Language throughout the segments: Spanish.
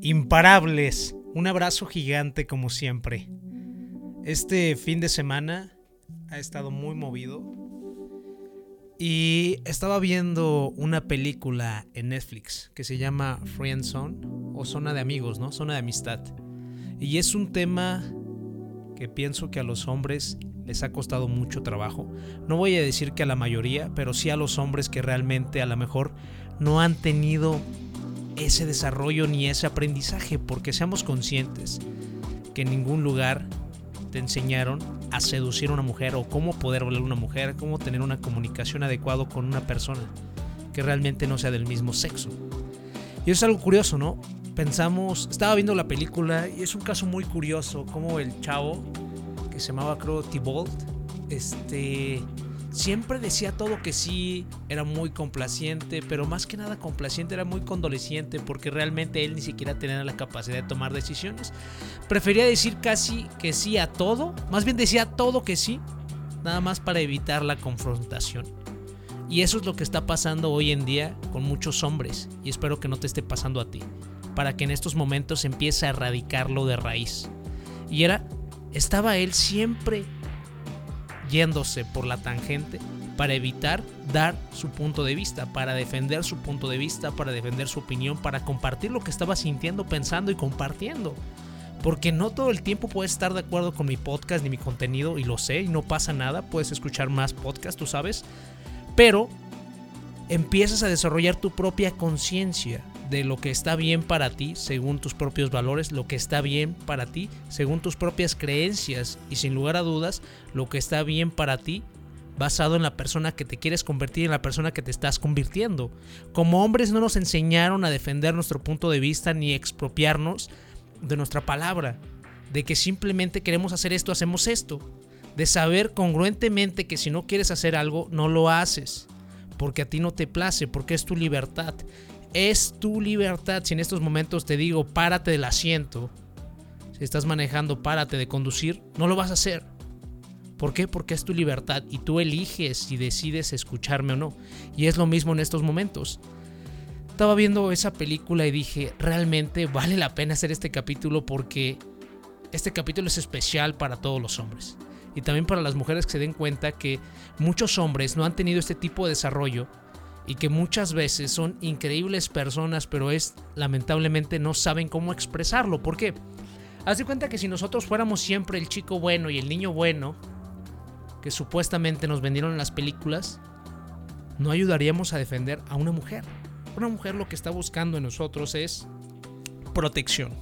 imparables. Un abrazo gigante como siempre. Este fin de semana ha estado muy movido. Y estaba viendo una película en Netflix que se llama Friend Zone o Zona de Amigos, ¿no? Zona de Amistad. Y es un tema que pienso que a los hombres les ha costado mucho trabajo. No voy a decir que a la mayoría, pero sí a los hombres que realmente a lo mejor no han tenido ese desarrollo ni ese aprendizaje, porque seamos conscientes que en ningún lugar te enseñaron a seducir a una mujer o cómo poder hablar a una mujer, cómo tener una comunicación adecuada con una persona que realmente no sea del mismo sexo. Y es algo curioso, ¿no? Pensamos, estaba viendo la película y es un caso muy curioso, como el chavo que se llamaba creo Thibault, este siempre decía todo que sí, era muy complaciente, pero más que nada complaciente era muy condoleciente porque realmente él ni siquiera tenía la capacidad de tomar decisiones. Prefería decir casi que sí a todo, más bien decía todo que sí, nada más para evitar la confrontación. Y eso es lo que está pasando hoy en día con muchos hombres y espero que no te esté pasando a ti, para que en estos momentos empiece a erradicarlo de raíz. Y era, estaba él siempre yéndose por la tangente para evitar dar su punto de vista, para defender su punto de vista, para defender su opinión, para compartir lo que estaba sintiendo, pensando y compartiendo. Porque no todo el tiempo puedes estar de acuerdo con mi podcast ni mi contenido, y lo sé, y no pasa nada, puedes escuchar más podcasts, tú sabes. Pero empiezas a desarrollar tu propia conciencia de lo que está bien para ti según tus propios valores, lo que está bien para ti según tus propias creencias y sin lugar a dudas lo que está bien para ti basado en la persona que te quieres convertir, en la persona que te estás convirtiendo. Como hombres no nos enseñaron a defender nuestro punto de vista ni expropiarnos de nuestra palabra, de que simplemente queremos hacer esto, hacemos esto, de saber congruentemente que si no quieres hacer algo, no lo haces, porque a ti no te place, porque es tu libertad. Es tu libertad. Si en estos momentos te digo, párate del asiento, si estás manejando, párate de conducir, no lo vas a hacer. ¿Por qué? Porque es tu libertad y tú eliges si decides escucharme o no. Y es lo mismo en estos momentos. Estaba viendo esa película y dije, realmente vale la pena hacer este capítulo porque este capítulo es especial para todos los hombres. Y también para las mujeres que se den cuenta que muchos hombres no han tenido este tipo de desarrollo y que muchas veces son increíbles personas, pero es lamentablemente no saben cómo expresarlo. ¿Por qué? Haz de cuenta que si nosotros fuéramos siempre el chico bueno y el niño bueno, que supuestamente nos vendieron en las películas, no ayudaríamos a defender a una mujer. Una mujer lo que está buscando en nosotros es protección.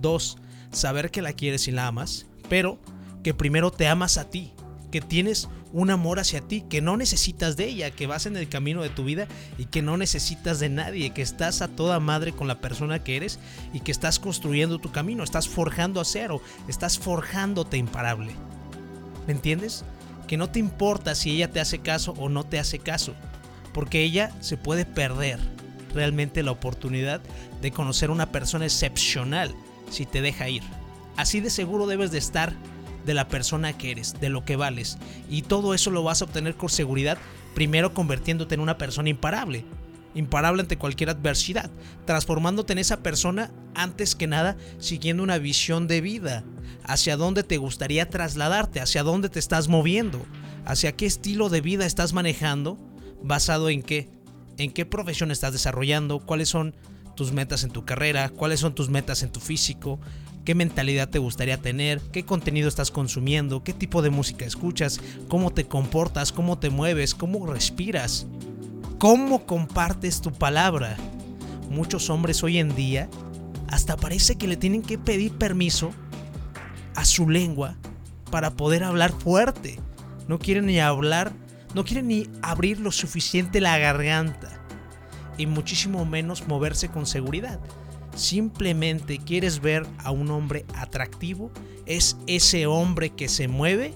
Dos, saber que la quieres y la amas, pero que primero te amas a ti, que tienes un amor hacia ti, que no necesitas de ella, que vas en el camino de tu vida y que no necesitas de nadie, que estás a toda madre con la persona que eres y que estás construyendo tu camino, estás forjando acero, estás forjándote imparable. ¿Me entiendes? Que no te importa si ella te hace caso o no te hace caso, porque ella se puede perder realmente la oportunidad de conocer una persona excepcional si te deja ir. Así de seguro debes de estar de la persona que eres, de lo que vales. Y todo eso lo vas a obtener con seguridad, primero convirtiéndote en una persona imparable. Imparable ante cualquier adversidad, transformándote en esa persona antes que nada siguiendo una visión de vida, hacia dónde te gustaría trasladarte, hacia dónde te estás moviendo, hacia qué estilo de vida estás manejando, basado en qué, en qué profesión estás desarrollando, cuáles son tus metas en tu carrera, cuáles son tus metas en tu físico, qué mentalidad te gustaría tener, qué contenido estás consumiendo, qué tipo de música escuchas, cómo te comportas, cómo te mueves, cómo respiras, cómo compartes tu palabra. Muchos hombres hoy en día hasta parece que le tienen que pedir permiso a su lengua para poder hablar fuerte. No quieren ni hablar, no quieren ni abrir lo suficiente la garganta y muchísimo menos moverse con seguridad simplemente quieres ver a un hombre atractivo, es ese hombre que se mueve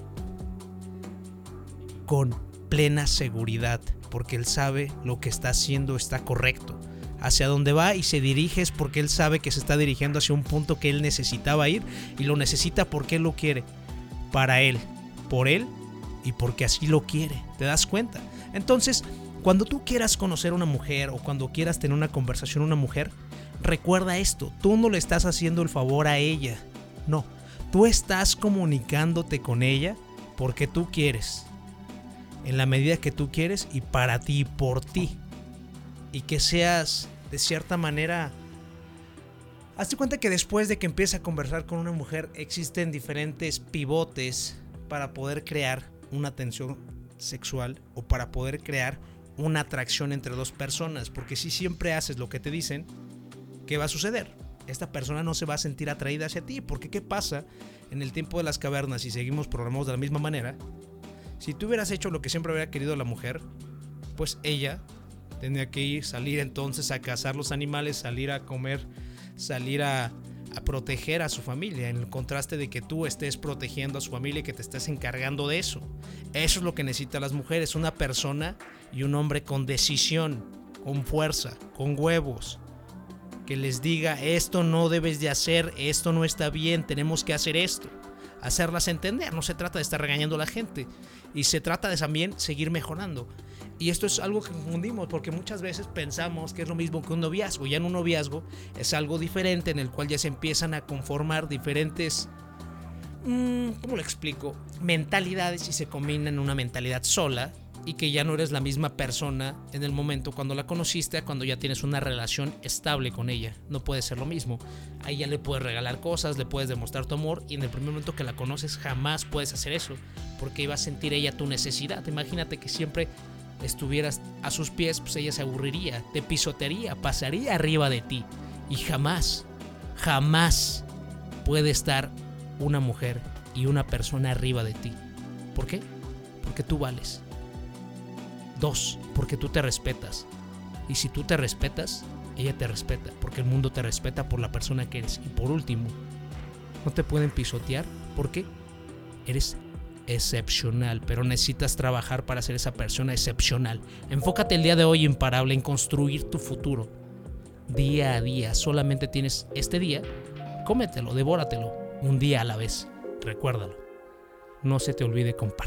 con plena seguridad, porque él sabe lo que está haciendo está correcto. Hacia dónde va y se dirige es porque él sabe que se está dirigiendo hacia un punto que él necesitaba ir y lo necesita porque él lo quiere. Para él, por él y porque así lo quiere. ¿Te das cuenta? Entonces, cuando tú quieras conocer a una mujer o cuando quieras tener una conversación con una mujer, recuerda esto, tú no le estás haciendo el favor a ella, no, tú estás comunicándote con ella porque tú quieres, en la medida que tú quieres y para ti, por ti, y que seas de cierta manera... Hazte cuenta que después de que empieza a conversar con una mujer existen diferentes pivotes para poder crear una tensión sexual o para poder crear una atracción entre dos personas. Porque si siempre haces lo que te dicen, ¿qué va a suceder? Esta persona no se va a sentir atraída hacia ti. Porque ¿qué pasa en el tiempo de las cavernas y seguimos programados de la misma manera? Si tú hubieras hecho lo que siempre había querido la mujer, pues ella tendría que ir, salir entonces a cazar los animales, salir a comer, salir a, a proteger a su familia, en el contraste de que tú estés protegiendo a su familia y que te estés encargando de eso. Eso es lo que necesitan las mujeres, una persona y un hombre con decisión, con fuerza, con huevos, que les diga esto no debes de hacer, esto no está bien, tenemos que hacer esto. Hacerlas entender, no se trata de estar regañando a la gente y se trata de también seguir mejorando. Y esto es algo que confundimos porque muchas veces pensamos que es lo mismo que un noviazgo. Ya en un noviazgo es algo diferente en el cual ya se empiezan a conformar diferentes, mmm, ¿cómo lo explico? Mentalidades y se combinan en una mentalidad sola y que ya no eres la misma persona en el momento cuando la conociste cuando ya tienes una relación estable con ella. No puede ser lo mismo. Ahí ya le puedes regalar cosas, le puedes demostrar tu amor y en el primer momento que la conoces jamás puedes hacer eso porque iba a sentir ella tu necesidad. Imagínate que siempre estuvieras a sus pies, pues ella se aburriría, te pisotearía, pasaría arriba de ti. Y jamás, jamás puede estar una mujer y una persona arriba de ti. ¿Por qué? Porque tú vales. Dos, porque tú te respetas. Y si tú te respetas, ella te respeta, porque el mundo te respeta por la persona que eres. Y por último, no te pueden pisotear porque eres excepcional, pero necesitas trabajar para ser esa persona excepcional. Enfócate el día de hoy imparable en construir tu futuro. Día a día, solamente tienes este día, cómetelo, devóratelo, un día a la vez. Recuérdalo. No se te olvide compartir.